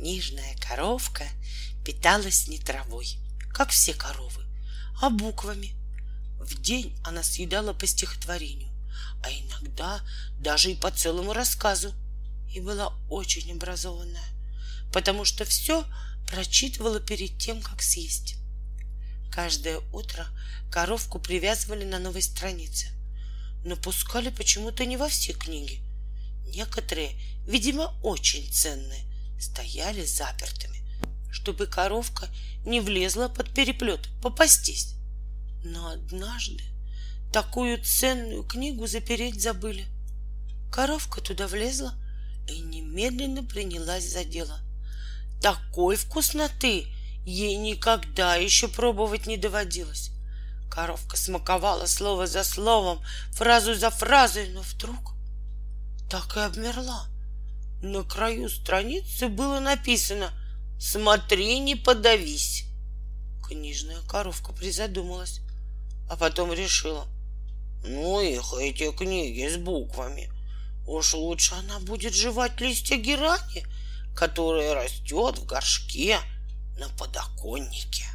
Книжная коровка питалась не травой, как все коровы, а буквами. В день она съедала по стихотворению, а иногда даже и по целому рассказу. И была очень образованная, потому что все прочитывала перед тем, как съесть. Каждое утро коровку привязывали на новой странице, но пускали почему-то не во все книги. Некоторые, видимо, очень ценные, стояли запертыми, чтобы коровка не влезла под переплет попастись. Но однажды такую ценную книгу запереть забыли. Коровка туда влезла и немедленно принялась за дело. Такой вкусноты ей никогда еще пробовать не доводилось. Коровка смаковала слово за словом, фразу за фразой, но вдруг так и обмерла. На краю страницы было написано «Смотри, не подавись». Книжная коровка призадумалась, а потом решила «Ну их, эти книги с буквами. Уж лучше она будет жевать листья герани, которая растет в горшке на подоконнике».